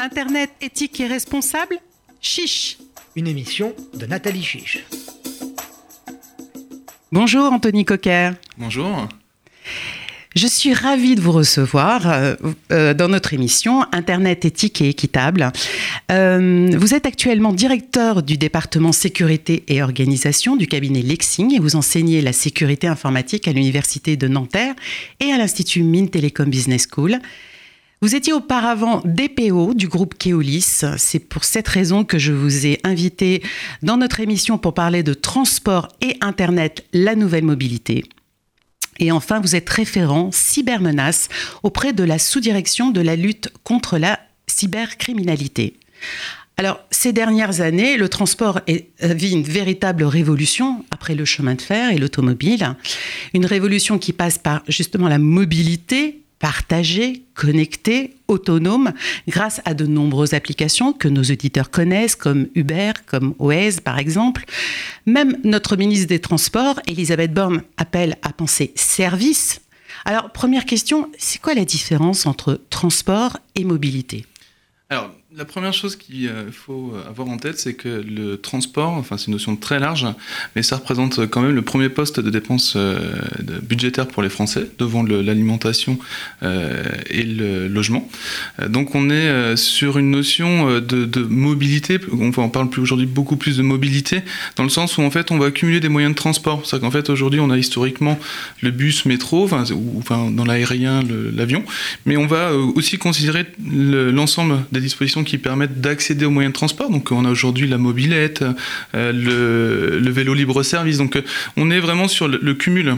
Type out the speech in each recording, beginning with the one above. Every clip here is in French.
Internet éthique et responsable Chiche Une émission de Nathalie Chiche. Bonjour Anthony Coquer. Bonjour. Je suis ravie de vous recevoir euh, euh, dans notre émission Internet éthique et équitable. Euh, vous êtes actuellement directeur du département sécurité et organisation du cabinet Lexing et vous enseignez la sécurité informatique à l'université de Nanterre et à l'Institut Mines Telecom Business School. Vous étiez auparavant DPO du groupe Keolis. C'est pour cette raison que je vous ai invité dans notre émission pour parler de transport et Internet, la nouvelle mobilité. Et enfin, vous êtes référent cybermenace auprès de la sous-direction de la lutte contre la cybercriminalité. Alors, ces dernières années, le transport vit une véritable révolution après le chemin de fer et l'automobile. Une révolution qui passe par justement la mobilité partagé, connecté, autonome, grâce à de nombreuses applications que nos auditeurs connaissent, comme Uber, comme Waze par exemple. Même notre ministre des Transports, Elisabeth Borne, appelle à penser service. Alors, première question, c'est quoi la différence entre transport et mobilité? La première chose qu'il euh, faut avoir en tête, c'est que le transport, enfin c'est une notion très large, mais ça représente quand même le premier poste de dépenses euh, budgétaires pour les Français, devant l'alimentation euh, et le logement. Donc on est sur une notion de, mobilité, on parle plus aujourd'hui beaucoup plus de mobilité, dans le sens où en fait on va accumuler des moyens de transport. C'est-à-dire qu'en fait aujourd'hui on a historiquement le bus, métro, enfin, ou enfin, dans l'aérien, l'avion, mais on va aussi considérer l'ensemble des dispositions qui permettent d'accéder aux moyens de transport. Donc on a aujourd'hui la mobilette, euh, le, vélo libre-service. Donc on est vraiment sur le cumul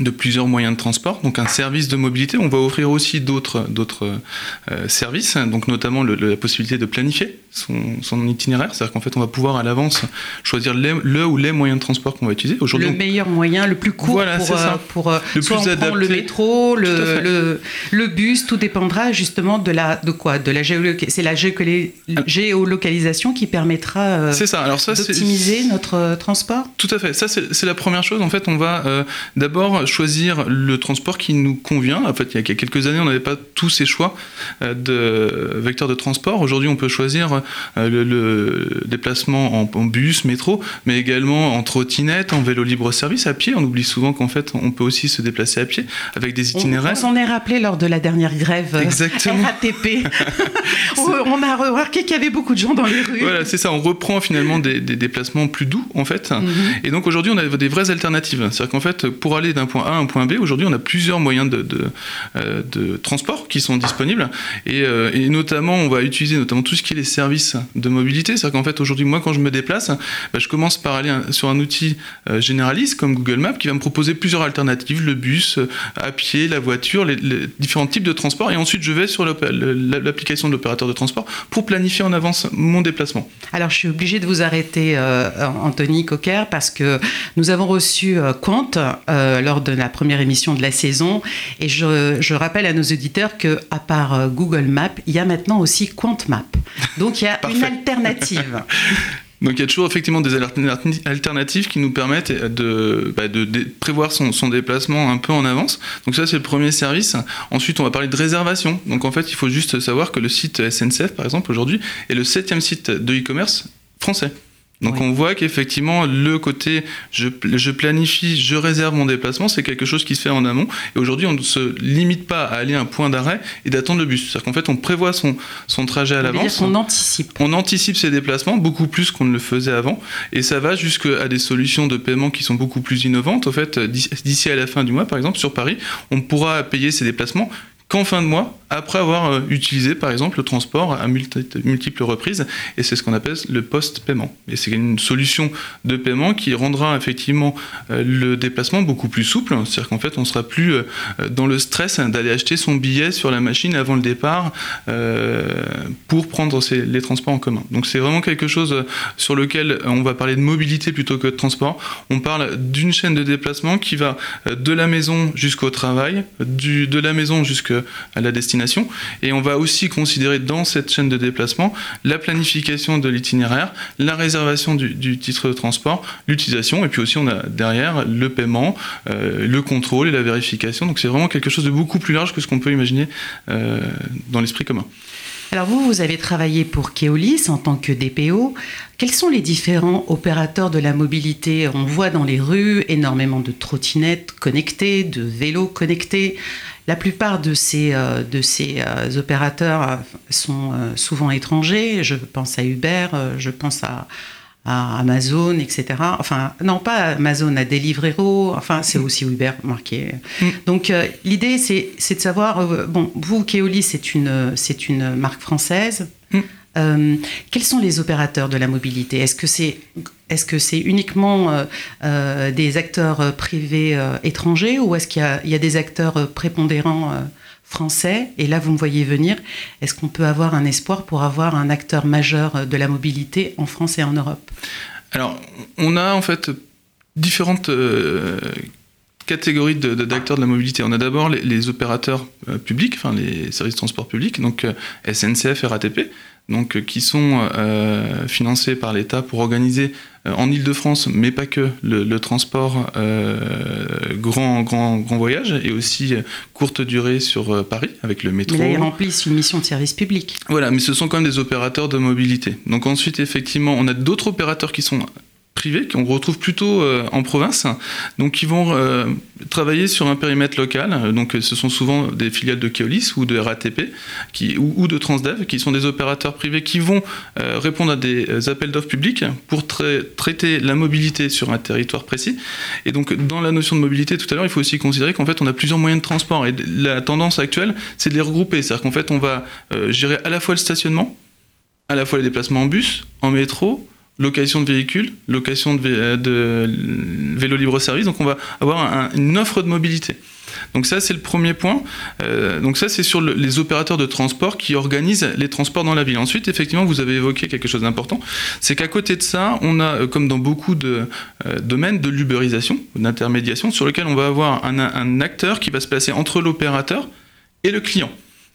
de plusieurs moyens de transport, donc un service de mobilité. On va offrir aussi d'autres euh, services, donc notamment la possibilité de planifier son, son itinéraire, c'est-à-dire qu'en fait on va pouvoir à l'avance choisir le ou les moyens de transport qu'on va utiliser. Aujourd'hui, le meilleur moyen, le plus court voilà, pour, euh, pour euh, le soit plus on le métro, le, le, le, bus, tout dépendra justement de la de quoi, de la c'est la ah. géolocalisation qui permettra ça, d'optimiser notre transport? Tout à fait. Ça c'est la première chose. En fait, on va d'abord choisir le transport qui nous convient. En fait, il y a quelques années, on n'avait pas tous ces choix euh, de vecteurs de transport. Aujourd'hui, on peut choisir euh, le, déplacement en, bus, métro, mais également en trottinette, en vélo libre-service, à pied. On oublie souvent qu'en fait, on peut aussi se déplacer à pied avec des itinéraires. On s'en est rappelé lors de la dernière grève euh, Exactement. RATP. on a remarqué qu'il y avait beaucoup de gens dans les rues. Voilà, c'est ça. On reprend finalement des, déplacements plus doux, en fait. Mhm. Et donc aujourd'hui, on a des vraies alternatives. C'est-à-dire qu'en fait, pour aller d'un point A un point B, aujourd'hui, on a plusieurs moyens de, de, euh, transport qui sont disponibles. Euh, et, notamment, on va utiliser notamment tout ce qui est les services de mobilité. C'est-à-dire qu'en fait, aujourd'hui, moi, quand je me déplace, bah, je commence par aller sur un outil euh, généraliste comme Google Maps qui va me proposer plusieurs alternatives, le bus, à pied, la voiture, les, différents types de transport. Et ensuite, je vais sur l'application de l'opérateur de transport pour planifier en avance mon déplacement. Alors, je suis obligé de vous arrêter, Anthony Cocker, parce que nous avons reçu Quant lors de la première émission de la saison. Et je, rappelle à nos auditeurs que à part euh, Google Maps, il y a maintenant aussi QuantMap. Donc il y a une alternative. Donc il y a toujours effectivement des alternatives qui nous permettent de, bah, de, prévoir son, son, déplacement un peu en avance. Donc ça c'est le premier service. Ensuite on va parler de réservation. Donc en fait il faut juste savoir que le site SNCF par exemple aujourd'hui est le septième site de e-commerce français. Donc on voit qu'effectivement le côté je, je, planifie, je réserve mon déplacement, c'est quelque chose qui se fait en amont. Et aujourd'hui on ne se limite pas à aller à un point d'arrêt et d'attendre le bus. C'est-à-dire qu'en fait on prévoit son, son trajet à l'avance. On anticipe. On anticipe ses déplacements beaucoup plus qu'on ne le faisait avant. Et ça va jusqu'à des solutions de paiement qui sont beaucoup plus innovantes. En fait, d'ici à la fin du mois par exemple sur Paris, on pourra payer ses déplacements qu'en fin de mois, après avoir euh, utilisé par exemple le transport à multiples reprises, et c'est ce qu'on appelle le post-paiement. Et c'est une solution de paiement qui rendra effectivement euh, le déplacement beaucoup plus souple, c'est-à-dire qu'en fait on sera plus euh, dans le stress d'aller acheter son billet sur la machine avant le départ pour prendre les transports en commun. Donc c'est vraiment quelque chose sur lequel on va parler de mobilité plutôt que de transport. On parle d'une chaîne de déplacement qui va de la maison jusqu'au travail, de la maison jusqu'à à la destination. Et on va aussi considérer dans cette chaîne de déplacement la planification de l'itinéraire, la réservation du, titre de transport, l'utilisation, et puis aussi on a derrière le paiement, euh, le contrôle et la vérification. Donc c'est vraiment quelque chose de beaucoup plus large que ce qu'on peut imaginer euh, dans l'esprit commun. Alors vous, vous avez travaillé pour Keolis en tant que DPO. Quels sont les différents opérateurs de la mobilité? On voit dans les rues énormément de trottinettes connectées, de vélos connectés. La plupart de ces, euh, de ces euh, opérateurs euh, sont souvent étrangers. Je pense à Uber, je pense à, à Amazon, etc. Enfin, non, pas Amazon, à Deliveroo, enfin, c'est aussi Uber marqué. Mm. Donc, l'idée, c'est de savoir, bon, vous, Keoli, c'est une, une marque française. Mm. Euh, quels sont les opérateurs de la mobilité Est-ce que c'est est -ce c'est uniquement des acteurs privés étrangers ou est-ce qu'il y, a des acteurs prépondérants français, et là vous me voyez venir, est-ce qu'on peut avoir un espoir pour avoir un acteur majeur de la mobilité en France et en Europe Alors, on a en fait différentes euh, catégories d'acteurs de, la mobilité. On a d'abord les, opérateurs euh, publics, enfin les services de transport public, donc euh, SNCF RATP, donc, euh, qui sont euh, financés par l'État pour organiser euh, en Ile-de-France, mais pas que, le, transport grand, grand, grand voyage et aussi courte durée sur Paris avec le métro. Mais là, ils remplissent une mission de service public. Voilà, mais ce sont quand même des opérateurs de mobilité. Donc ensuite, effectivement, on a d'autres opérateurs qui sont privés qu'on retrouve plutôt euh, en province, donc qui vont euh, travailler sur un périmètre local. Donc ce sont souvent des filiales de Keolis ou de RATP ou, de Transdev, qui sont des opérateurs privés qui vont euh, répondre à des appels d'offres publics pour traiter la mobilité sur un territoire précis. Et donc dans la notion de mobilité tout à l'heure, il faut aussi considérer qu'en fait on a plusieurs moyens de transport et la tendance actuelle, c'est de les regrouper. C'est-à-dire qu'en fait on va gérer à la fois le stationnement, à la fois les déplacements en bus, en métro, location de véhicules, location de, euh, vélo libre-service. Donc on va avoir une offre de mobilité. Donc ça, c'est le premier point. Euh, donc ça, c'est sur les opérateurs de transport qui organisent les transports dans la ville. Ensuite, effectivement, vous avez évoqué quelque chose d'important, c'est qu'à côté de ça, on a, euh, comme dans beaucoup de domaines, de l'uberisation, d'intermédiation, sur lequel on va avoir un acteur qui va se placer entre l'opérateur et le client.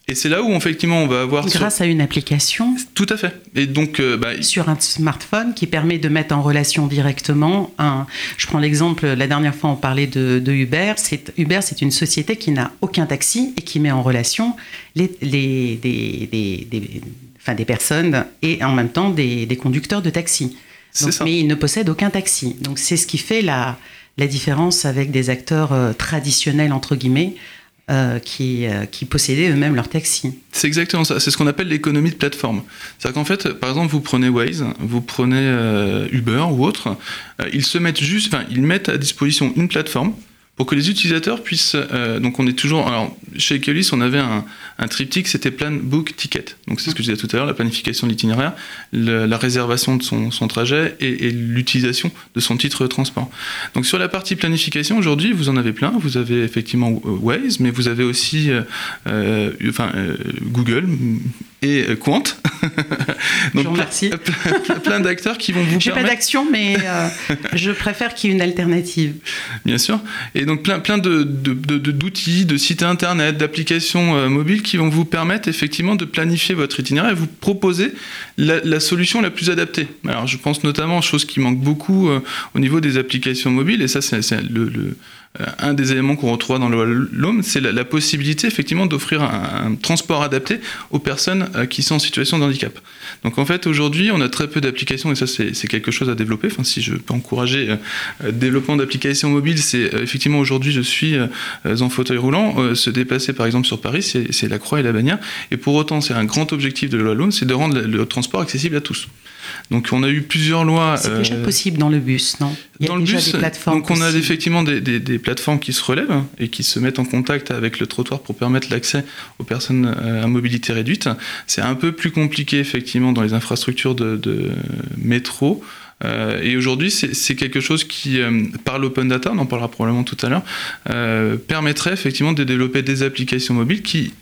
Et c'est là où effectivement on va avoir grâce à une application. Tout à fait. Et donc euh, bah, sur un smartphone qui permet de mettre en relation directement un. Je prends l'exemple. La dernière fois on parlait de, Uber. C'est Uber, c'est une société qui n'a aucun taxi et qui met en relation les, les des, des, des, enfin, des personnes et en même temps des, conducteurs de taxi. Donc, ça. Mais il ne possède aucun taxi. Donc c'est ce qui fait la la différence avec des acteurs euh, traditionnels entre guillemets euh, qui, euh, qui, possédaient eux-mêmes leur taxi. C'est exactement ça. C'est ce qu'on appelle l'économie de plateforme. C'est-à-dire qu'en fait, par exemple, vous prenez Waze, vous prenez euh, Uber ou autre, ils se mettent juste, enfin, ils mettent à disposition une plateforme pour que les utilisateurs puissent. Euh, donc, on est toujours. Alors, chez Ekeolis, on avait un, un triptyque, c'était plan, book, ticket. Donc, c'est ce que je disais tout à l'heure la planification de l'itinéraire, la réservation de son, son trajet et, et l'utilisation de son titre de transport. Donc, sur la partie planification, aujourd'hui, vous en avez plein. Vous avez effectivement Waze, mais vous avez aussi euh, euh enfin, euh, Google, et euh, Quant. Donc plein, plein, plein d'acteurs qui vont vous J'ai pas d'action, mais euh, je préfère qu'il y ait une alternative. Bien sûr. Et donc plein, plein de, d'outils, de, sites internet, d'applications euh, mobiles qui vont vous permettre effectivement de planifier votre itinéraire et vous proposer la, solution la plus adaptée. Alors je pense notamment, chose qui manque beaucoup au niveau des applications mobiles, et ça c'est, le un des éléments qu'on retrouve dans le LOM, c'est la, possibilité effectivement d'offrir un, transport adapté aux personnes euh, qui sont en situation de handicap. Donc en fait aujourd'hui on a très peu d'applications et ça c'est quelque chose à développer. Enfin si je peux encourager euh, le développement d'applications mobiles, c'est effectivement aujourd'hui je suis en fauteuil roulant, se déplacer par exemple sur Paris, c'est la croix et la bannière. Et pour autant c'est un grand objectif de la loi c'est de rendre le transport accessible à tous. Donc on a eu plusieurs lois. C'est déjà euh, possible dans le bus, non? Il y a dans déjà le bus, des plateformes. Donc on a effectivement des, plateformes qui se relèvent et qui se mettent en contact avec le trottoir pour permettre l'accès aux personnes euh, à mobilité réduite. C'est un peu plus compliqué effectivement dans les infrastructures de, métro. Euh, et aujourd'hui, c'est quelque chose qui, par l'open data, on en parlera probablement tout à l'heure, permettrait effectivement de développer des applications mobiles qui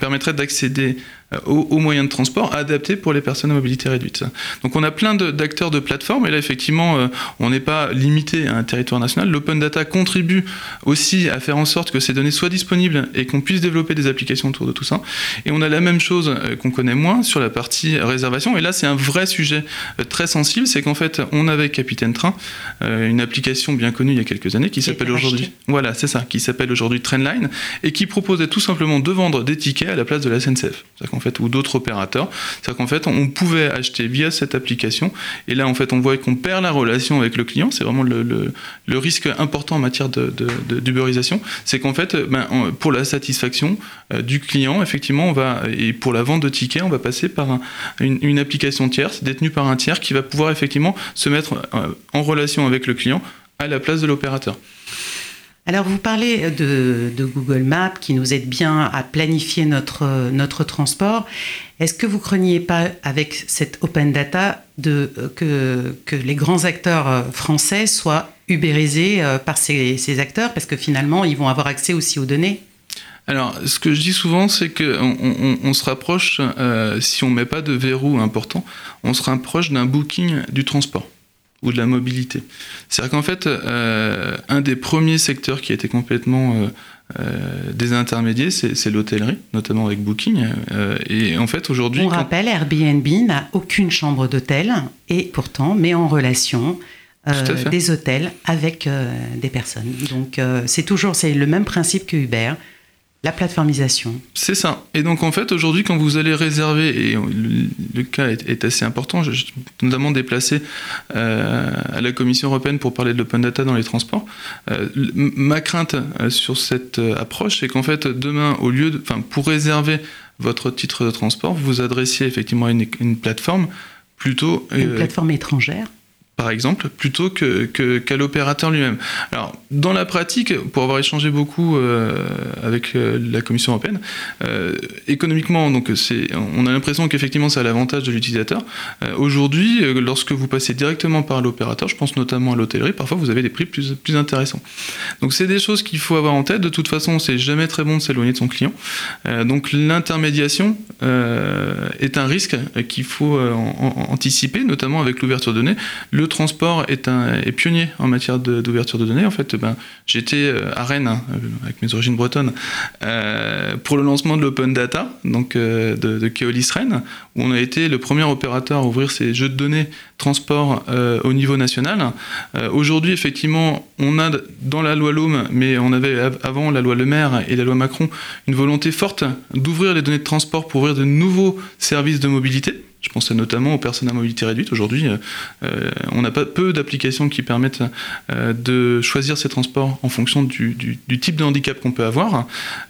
permettraient d'accéder euh, aux, moyens de transport adaptés pour les personnes à mobilité réduite. Donc on a plein d'acteurs de, plateformes et là effectivement euh, on n'est pas limité à un territoire national. L'open data contribue aussi à faire en sorte que ces données soient disponibles et qu'on puisse développer des applications autour de tout ça. Et on a la même chose euh, qu'on connaît moins sur la partie réservation et là c'est un vrai sujet très sensible, c'est qu'en fait on avait Capitaine Train, une application bien connue il y a quelques années qui s'appelle aujourd'hui voilà c'est ça qui s'appelle aujourd'hui Trendline et qui proposait tout simplement de vendre des tickets à la place de la SNCF. En fait, ou d'autres opérateurs. C'est-à-dire qu'en fait, on pouvait acheter via cette application, et là, en fait, on voit qu'on perd la relation avec le client. C'est vraiment le, risque important en matière d'uberisation. De, de, c'est qu'en fait, ben, pour la satisfaction euh, du client, effectivement, on va, et pour la vente de tickets, on va passer par une, une, application tierce, détenue par un tiers, qui va pouvoir effectivement se mettre euh, en relation avec le client à la place de l'opérateur. Alors vous parlez de, Google Maps qui nous aide bien à planifier notre, notre transport. Est-ce que vous craignez pas avec cette open data de, que, les grands acteurs euh, français soient ubérisés euh, par ces, acteurs? Parce que finalement ils vont avoir accès aussi aux données. Alors, ce que je dis souvent, c'est qu'on on, se rapproche, euh, si on ne met pas de verrou important, on se rapproche d'un booking du transport ou de la mobilité. C'est-à-dire qu'en fait, euh, un des premiers secteurs qui a été complètement euh, euh, désintermédié, c'est l'hôtellerie, notamment avec Booking. et en fait, aujourd'hui... On rappelle, Airbnb n'a aucune chambre d'hôtel et pourtant met en relation des hôtels avec des personnes. Donc c'est toujours c'est le même principe que Uber. La plateformisation. C'est ça. Et donc en fait aujourd'hui quand vous allez réserver, et le, cas est, assez important, je, suis notamment déplacé euh, à la Commission européenne pour parler de l'open data dans les transports, euh, ma crainte euh, sur cette approche c'est qu'en fait demain au lieu de, enfin pour réserver votre titre de transport, vous vous adressiez effectivement à une, une plateforme plutôt... Une plateforme étrangère par exemple, plutôt que, qu'à l'opérateur lui-même. Alors, dans la pratique, pour avoir échangé beaucoup euh, avec euh, la Commission européenne, euh, économiquement, donc on a l'impression qu'effectivement c'est à l'avantage de l'utilisateur. aujourd'hui, lorsque vous passez directement par l'opérateur, je pense notamment à l'hôtellerie, parfois vous avez des prix plus, plus intéressants. Donc, c'est des choses qu'il faut avoir en tête. De toute façon, c'est jamais très bon de s'éloigner de son client. donc, l'intermédiation est un risque qu'il faut anticiper, notamment avec l'ouverture de données. Transport est, un, pionnier en matière d'ouverture de, données. En fait, ben, j'étais euh, à Rennes, hein, avec mes origines bretonnes, euh, pour le lancement de l'Open Data, donc euh, de, de, Keolis Rennes, où on a été le premier opérateur à ouvrir ces jeux de données transport au niveau national. Aujourd'hui, effectivement, on a dans la loi LOM, mais on avait avant la loi Le Maire et la loi Macron, une volonté forte d'ouvrir les données de transport pour ouvrir de nouveaux services de mobilité. Je pense notamment aux personnes à mobilité réduite. Aujourd'hui, euh, euh, on n'a pas peu d'applications qui permettent euh, de choisir ces transports en fonction du, type de handicap qu'on peut avoir.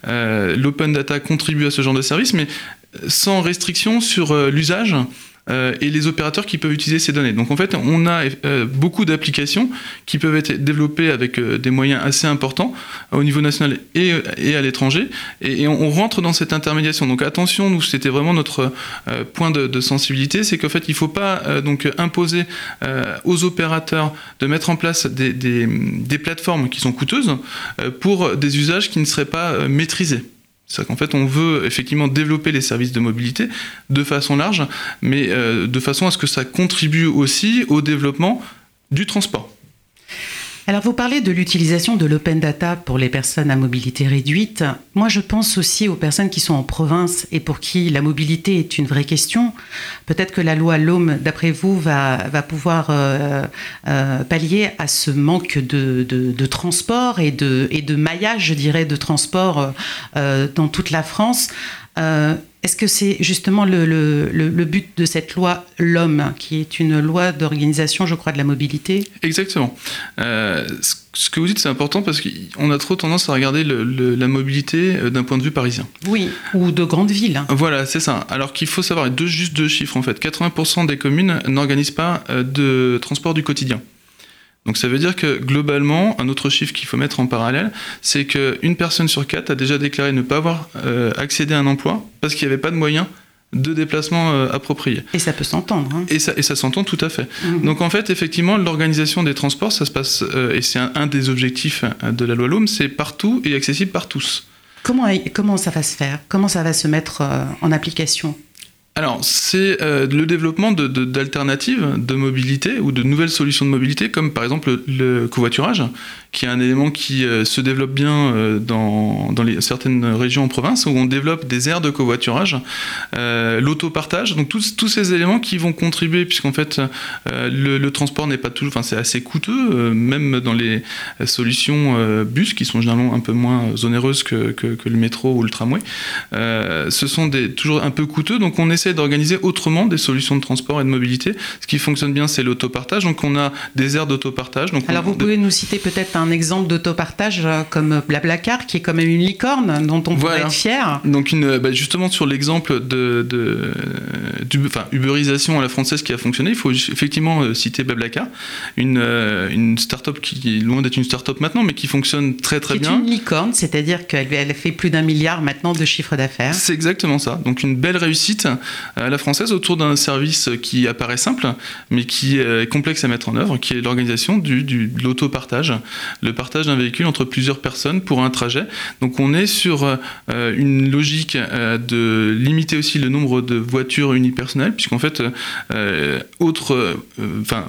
L'open data contribue à ce genre de service, mais sans restriction sur l'usage euh, et les opérateurs qui peuvent utiliser ces données. Donc en fait, on a euh, beaucoup d'applications qui peuvent être développées avec euh, des moyens assez importants au niveau national et, à l'étranger, et, on, rentre dans cette intermédiation. Donc attention, nous c'était vraiment notre point de, de sensibilité, c'est qu'en fait il ne faut pas donc imposer aux opérateurs de mettre en place des, des, des plateformes qui sont coûteuses pour des usages qui ne seraient pas maîtrisés. C'est-à-dire qu'en fait, on veut effectivement développer les services de mobilité de façon large, mais euh, de façon à ce que ça contribue aussi au développement du transport. Alors vous parlez de l'utilisation de l'open data pour les personnes à mobilité réduite. Moi je pense aussi aux personnes qui sont en province et pour qui la mobilité est une vraie question. Peut-être que la loi LOM, d'après vous, va, va pouvoir euh, euh, pallier à ce manque de, de, transport et de, et de maillage, je dirais, de transport euh, dans toute la France. Est-ce que c'est justement le, but de cette loi l'homme, qui est une loi d'organisation, je crois, de la mobilité? Exactement. Euh, ce que vous dites, c'est important parce qu'on a trop tendance à regarder la mobilité euh, d'un point de vue parisien. Oui, ou de grandes villes. Voilà, c'est ça. Alors qu'il faut savoir, deux, juste deux chiffres en fait. 80% des communes n'organisent pas euh, de transport du quotidien. Donc ça veut dire que globalement, un autre chiffre qu'il faut mettre en parallèle, c'est qu'une personne sur quatre a déjà déclaré ne pas avoir euh, accédé à un emploi parce qu'il n'y avait pas de moyens de déplacement euh, appropriés. Et ça peut s'entendre. Hein. Et ça, et ça s'entend tout à fait. Mmh. Donc en fait, effectivement, l'organisation des transports, ça se passe, euh, et c'est un, des objectifs de la loi LOM, c'est partout et accessible par tous. Comment, comment ça va se faire? Comment ça va se mettre en application? Alors, c'est euh, le développement d'alternatives de, mobilité ou de nouvelles solutions de mobilité, comme par exemple le, covoiturage, qui est un élément qui euh, se développe bien euh, dans, certaines régions en province, où on développe des aires de covoiturage, l'autopartage, donc tous, ces éléments qui vont contribuer, puisqu'en fait, le, transport n'est pas toujours, enfin c'est assez coûteux, même dans les solutions bus, qui sont généralement un peu moins onéreuses que, le métro ou le tramway, ce sont toujours un peu coûteux, donc on essaie d'organiser autrement des solutions de transport et de mobilité. Ce qui fonctionne bien, c'est l'autopartage. Donc on a des aires d'autopartage. Alors vous pouvez nous citer peut-être un exemple d'autopartage euh, comme Blablacar, qui est quand même une licorne dont on pourrait être fier. Donc une, bah, justement sur l'exemple de, de, enfin, à la française qui a fonctionné, il faut effectivement euh, citer Blablacar, une, euh, une start-up qui est loin d'être une start-up maintenant, mais qui fonctionne très très bien. C'est une licorne, c'est-à-dire qu'elle fait plus d'un milliard maintenant de chiffre d'affaires. C'est exactement ça. Donc une belle réussite à la française autour d'un service qui apparaît simple, mais qui est complexe à mettre en œuvre, qui est l'organisation du, du, de l'autopartage, le partage d'un véhicule entre plusieurs personnes pour un trajet. Donc on est sur euh, une logique euh, de limiter aussi le nombre de voitures unipersonnelles, puisqu'en fait, euh, autre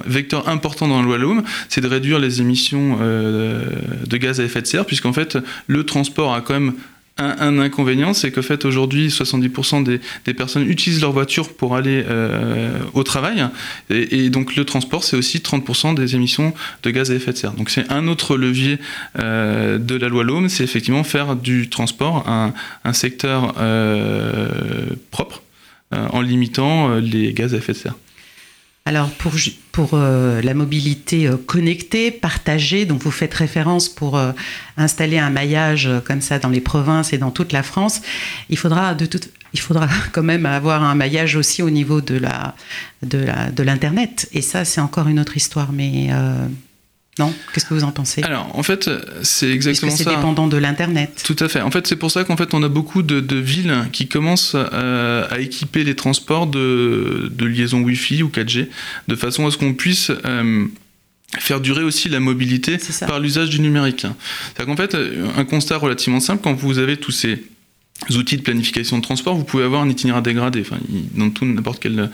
vecteur important dans la loi L'Homme, c'est de réduire les émissions de gaz à effet de serre, puisqu'en fait, le transport a quand même un, inconvénient, c'est qu'en fait aujourd'hui 70% des, personnes utilisent leur voiture pour aller euh, au travail, et, donc le transport c'est aussi 30% des émissions de gaz à effet de serre. Donc c'est un autre levier euh, de la loi L'Homme, c'est effectivement faire du transport un, secteur euh, propre en limitant les gaz à effet de serre. Alors pour, pour euh, la mobilité euh, connectée, partagée, dont vous faites référence pour euh, installer un maillage comme ça dans les provinces et dans toute la France, il faudra de toute il faudra quand même avoir un maillage aussi au niveau de la de l'internet. Et ça c'est encore une autre histoire mais non Qu'est-ce que vous en pensez? Alors, en fait, c'est exactement ça. C'est dépendant de l'Internet. Tout à fait. En fait, c'est pour ça qu'en fait, on a beaucoup de, villes qui commencent euh, à équiper les transports de, de liaison Wi-Fi ou 4G, de façon à ce qu'on puisse... Euh, faire durer aussi la mobilité par l'usage du numérique. C'est-à-dire qu'en fait, un constat relativement simple, quand vous avez tous ces outils de planification de transport, vous pouvez avoir un itinéraire dégradé. Enfin, dans tout n'importe quel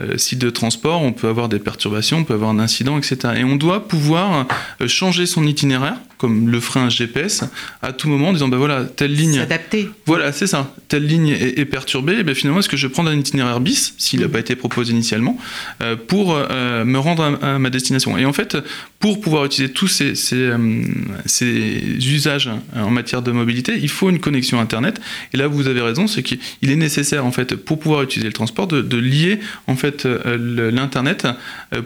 euh, site de transport, on peut avoir des perturbations, on peut avoir un incident, etc. Et on doit pouvoir euh, changer son itinéraire comme le frein GPS, à tout moment en disant bah voilà, telle ligne. S'adapter. Voilà, c'est ça. Telle ligne est, perturbée, et ben finalement, est-ce que je vais prendre un itinéraire bis, s'il n'a mm. pas été proposé initialement, euh, pour euh, me rendre à, ma destination? Et en fait, pour pouvoir utiliser tous euh, ces, usages en matière de mobilité, il faut une connexion Internet. Et là, vous avez raison, c'est qu'il est nécessaire, en fait, pour pouvoir utiliser le transport, de, lier, en fait, l'Internet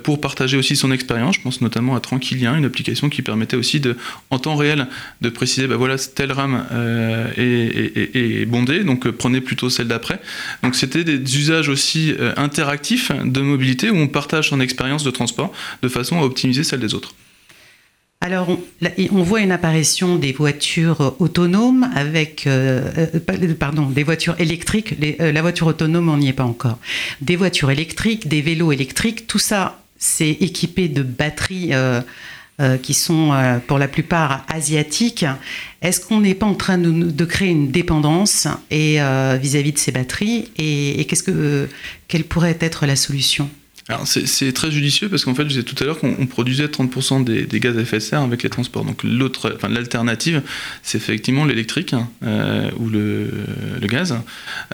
pour partager aussi son expérience. Je pense notamment à Tranquilien, une application qui permettait aussi de en temps réel de préciser, bah voilà, telle rame euh, est, bondée, donc euh, prenez plutôt celle d'après. Donc c'était des usages aussi euh, interactifs de mobilité où on partage son expérience de transport de façon à optimiser celle des autres. Alors, on, voit une apparition des voitures autonomes avec, pardon, des voitures électriques. la voiture autonome, on n'y est pas encore. Des voitures électriques, des vélos électriques, tout ça, c'est équipé de batteries euh, qui sont euh, pour la plupart asiatiques, est-ce qu'on n'est pas en train de, créer une dépendance et euh, vis-à-vis de ces batteries et, qu'est-ce que quelle pourrait être la solution? C'est très judicieux parce qu'en fait, je disais tout à l'heure qu'on produisait 30% des, gaz à effet de serre avec les transports. Donc l'autre, enfin l'alternative, c'est effectivement l'électrique hein, euh, ou le, gaz.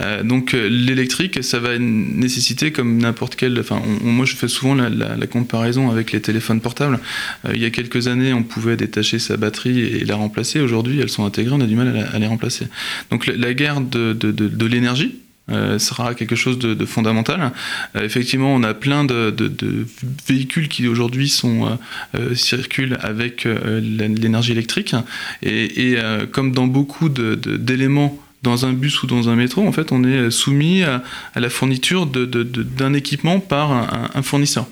Euh, donc l'électrique, ça va nécessiter comme n'importe quel. Enfin, moi, je fais souvent la, comparaison avec les téléphones portables. Euh, il y a quelques années, on pouvait détacher sa batterie et la remplacer. Aujourd'hui, elles sont intégrées, on a du mal à, les remplacer. Donc la, guerre de, de l'énergie euh, sera quelque chose de, fondamental. Euh, effectivement, on a plein de, véhicules qui aujourd'hui sont euh, circulent avec l'énergie électrique et, comme dans beaucoup d'éléments dans un bus ou dans un métro, en fait, on est soumis à, la fourniture d'un équipement par un fournisseur.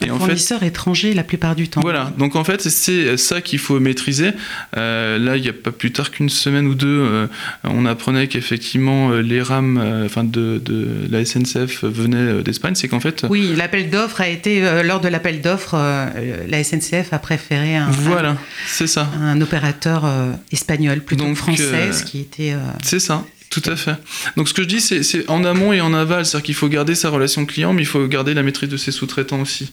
Et en fournisseur étranger la plupart du temps. Voilà, donc en fait c'est ça qu'il faut maîtriser. Euh, là, il n'y a pas plus tard qu'une semaine ou deux, euh, on apprenait qu'effectivement euh, les rames enfin de, de, la SNCF venaient d'Espagne. C'est qu'en fait. Oui, l'appel d'offres a été lors de l'appel d'offres, la SNCF a préféré un. Voilà, c'est ça. Un opérateur espagnol plutôt donc, français, qui était. c'est ça. Tout à fait. Donc ce que je dis, c'est en amont et en aval, c'est-à-dire qu'il faut garder sa relation client, mais il faut garder la maîtrise de ses sous-traitants aussi.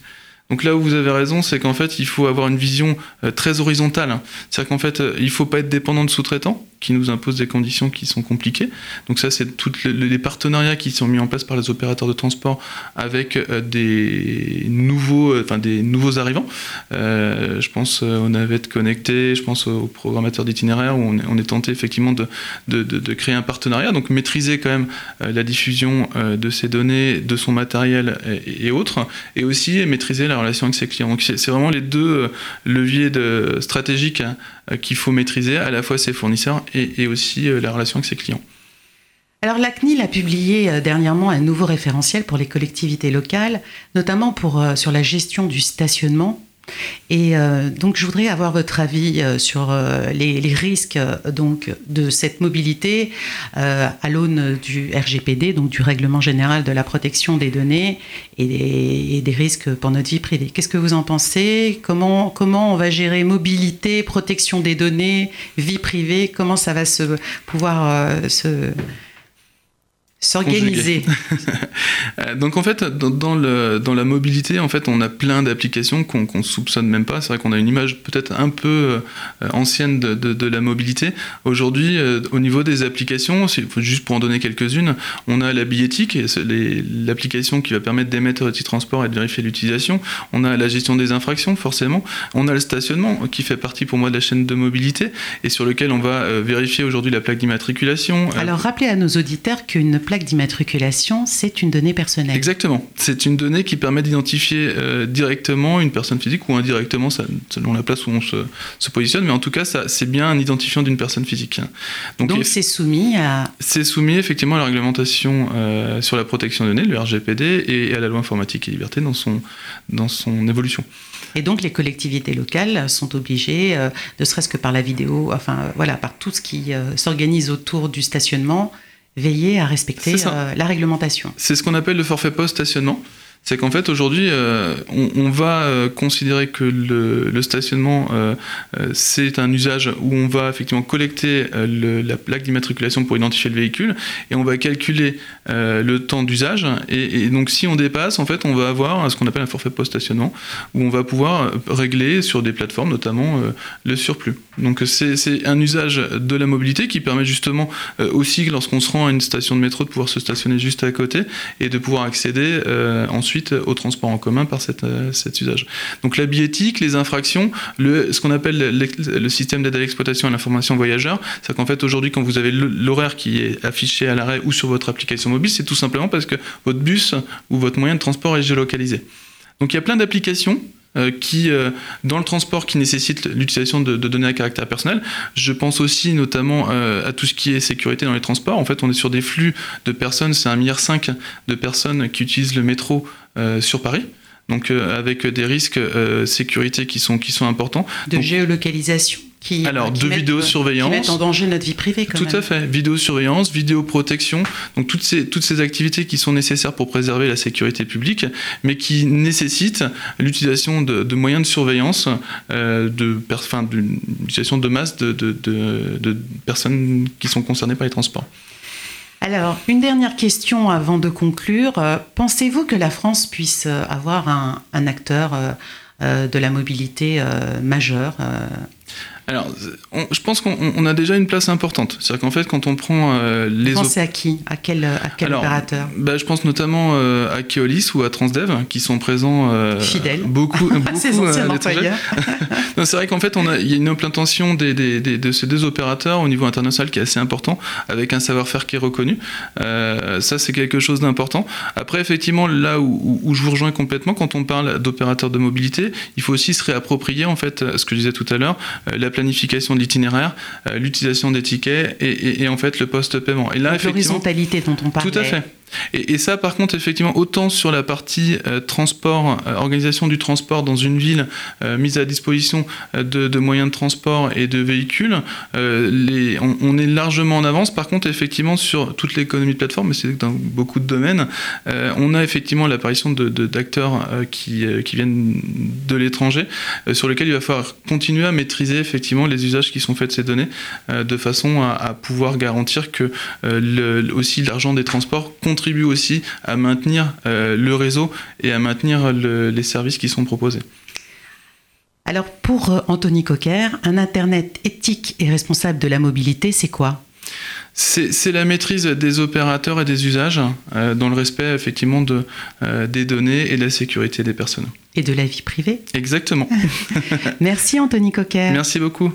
Donc là où vous avez raison, c'est qu'en fait, il faut avoir une vision euh, très horizontale. C'est-à-dire qu'en fait, euh, il ne faut pas être dépendant de sous-traitants qui nous imposent des conditions qui sont compliquées. Donc ça, c'est tous les partenariats qui sont mis en place par les opérateurs de transport avec euh, des nouveaux, enfin des nouveaux arrivants. je pense aux navettes connectées, je pense aux programmateurs d'itinéraires où on est, tenté effectivement de, de, créer un partenariat. Donc maîtriser quand même la diffusion de ces données, de son matériel et, autres, et aussi maîtriser la relation avec ses clients. Donc c'est vraiment les deux euh, leviers de, stratégiques hein, euh, qu'il faut maîtriser, à la fois ses fournisseurs et, aussi euh, la relation avec ses clients. Alors la CNIL a publié dernièrement un nouveau référentiel pour les collectivités locales, notamment pour, sur la gestion du stationnement et euh, donc, je voudrais avoir votre avis euh, sur euh, les, risques donc de cette mobilité à l'aune du RGPD, donc du Règlement général de la protection des données et des, risques pour notre vie privée. Qu'est-ce que vous en pensez? Comment, comment on va gérer mobilité, protection des données, vie privée? Comment ça va se pouvoir se S'organiser. Euh, donc en fait, dans, le, dans, la mobilité, en fait, on a plein d'applications qu'on ne soupçonne même pas. C'est vrai qu'on a une image peut-être un peu euh, ancienne de, de, la mobilité. Aujourd'hui, euh, au niveau des applications, juste pour en donner quelques-unes, on a la billettique, l'application qui va permettre d'émettre le transport et de vérifier l'utilisation. On a la gestion des infractions, forcément. On a le stationnement, qui fait partie pour moi de la chaîne de mobilité, et sur lequel on va vérifier aujourd'hui la plaque d'immatriculation. Alors rappelez à nos auditeurs qu'une plaque d'immatriculation, c'est une donnée personnelle. Exactement. C'est une donnée qui permet d'identifier euh, directement une personne physique ou indirectement, selon la place où on se, positionne. Mais en tout cas, c'est bien un identifiant d'une personne physique. Donc c'est soumis à... C'est soumis effectivement à la réglementation euh, sur la protection des données, le RGPD, et à la loi informatique et liberté dans son, dans son évolution. Et donc les collectivités locales sont obligées, euh, ne serait-ce que par la vidéo, enfin voilà, par tout ce qui s'organise autour du stationnement, veiller à respecter euh, la réglementation. C'est ce qu'on appelle le forfait post-stationnement c'est qu'en fait aujourd'hui euh, on, va euh, considérer que le, stationnement euh, c'est un usage où on va effectivement collecter la plaque d'immatriculation pour identifier le véhicule et on va calculer le temps d'usage et, donc si on dépasse en fait on va avoir ce qu'on appelle un forfait post-stationnement où on va pouvoir régler sur des plateformes notamment le surplus. Donc c'est un usage de la mobilité qui permet justement aussi lorsqu'on se rend à une station de métro de pouvoir se stationner juste à côté et de pouvoir accéder ensuite ensuite au transport en commun par euh, cet usage. Donc la biétique, les infractions, le, ce qu'on appelle le, système d'aide à l'exploitation et l'information voyageur, c'est qu'en fait aujourd'hui quand vous avez l'horaire qui est affiché à l'arrêt ou sur votre application mobile, c'est tout simplement parce que votre bus ou votre moyen de transport est géolocalisé. Donc il y a plein d'applications euh, qui, euh, dans le transport, qui nécessitent l'utilisation de, données à caractère personnel. Je pense aussi notamment à tout ce qui est sécurité dans les transports. En fait, on est sur des flux de personnes, c'est un milliard cinq de personnes qui utilisent le métro euh, sur Paris. Donc euh, avec des risques euh, sécurité qui sont, qui sont importants. De géolocalisation qui, Alors, de vidéosurveillance. Qui mettent en danger notre vie privée, quand Tout à fait. Vidéosurveillance, vidéoprotection. Donc, toutes ces, toutes ces activités qui sont nécessaires pour préserver la sécurité publique, mais qui nécessitent l'utilisation de, moyens de surveillance, euh, de, enfin, l'utilisation de masse de, de, de personnes qui sont concernées par les transports. Alors, une dernière question avant de conclure. Euh, pensez-vous que la France puisse euh, avoir un, acteur euh, de la mobilité majeur alors, je pense qu'on a déjà une place importante. C'est-à-dire qu'en fait, quand on prend euh, les... Vous pensez à qui? À quel, à quel opérateur? bah, Je pense notamment euh, à Keolis ou à Transdev, qui sont présents... Euh, Fidèles. Beaucoup, beaucoup C'est vrai qu'en fait, il y a une implantation des, des, de ces deux opérateurs au niveau international qui est assez important, avec un savoir-faire qui est reconnu. ça, c'est quelque chose d'important. Après, effectivement, là où, où, je vous rejoins complètement, quand on parle d'opérateurs de mobilité, il faut aussi se réapproprier, en fait, ce que je disais tout à l'heure, la planification de l'itinéraire, euh, l'utilisation des tickets et, en fait le post-paiement. Et là, l'horizontalité dont on parlait. Tout à fait. Et, ça, par contre, effectivement, autant sur la partie euh, transport, euh, organisation du transport dans une ville, euh, mise à disposition de, moyens de transport et de véhicules, les, on, est largement en avance. Par contre, effectivement, sur toute l'économie de plateforme, mais c'est dans beaucoup de domaines, on a effectivement l'apparition d'acteurs qui, viennent de l'étranger, sur lesquels il va falloir continuer à maîtriser effectivement les usages qui sont faits de ces données de façon à, pouvoir garantir que aussi l'argent des transports contribue aussi à maintenir le réseau et à maintenir les services qui sont proposés. Alors pour Anthony Cocker, un Internet éthique et responsable de la mobilité, c'est quoi? C'est la maîtrise des opérateurs et des usages euh, dans le respect effectivement de, euh, des données et de la sécurité des personnes. Et de la vie privée? Exactement. Merci Anthony Cocker. Merci beaucoup.